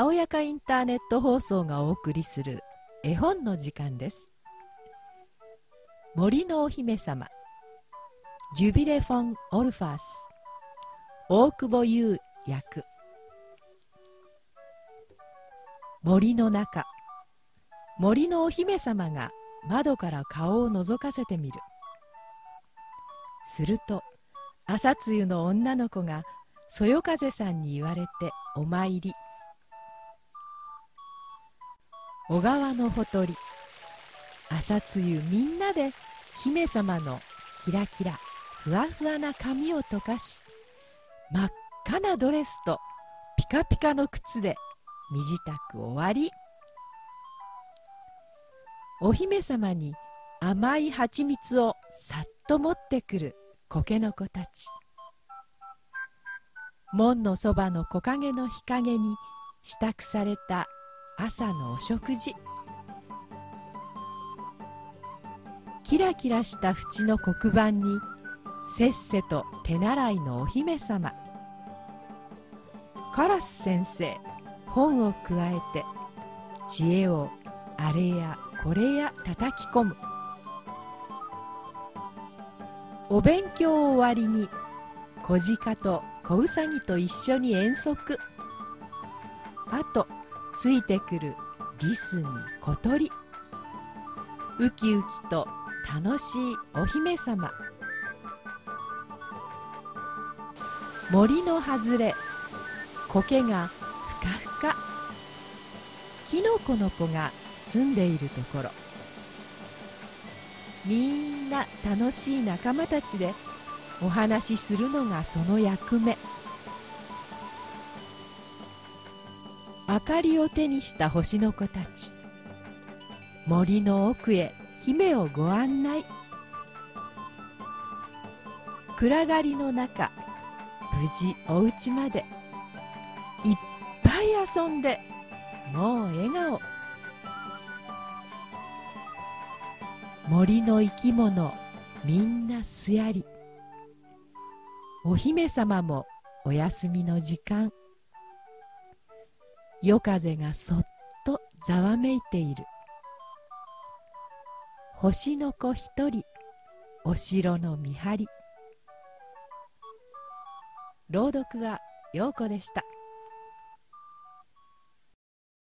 たおやかインターネット放送がお送りする絵本の時間です。森のお姫様ジュビレ・フォン・オルファース大久保優役。森の中森のお姫様が窓から顔を覗かせてみる。すると朝露の女の子がそよ風さんに言われてお参り。小川のほとり。朝露みんなで姫様のキラキラふわふわな髪を溶かし真っ赤なドレスとピカピカの靴で身支度終わり。お姫様に甘い蜂蜜をさっと持ってくる苔の子たち。門のそばの木陰の日陰に支度された朝のお食事。キラキラした縁の黒板にせっせと手習いのお姫様。カラス先生本をくわえて知恵をあれやこれや叩き込む。お勉強終わりに小鹿と小うさぎと一緒に遠足。あとついてくるリスに小鳥。ウキウキと楽しいお姫様。森の外れ。苔がふかふか。キノコの子が住んでいるところ。みんな楽しい仲間たちでお話しするのがその役目。明かりを手にした星の子たち。森の奥へ姫をご案内。暗がりの中無事お家まで。いっぱい遊んでもう笑顔。森の生き物みんなすやり。お姫様もお休みの時間。夜風がそっとざわめいている星の子一人お城の見張り朗読は陽子でした。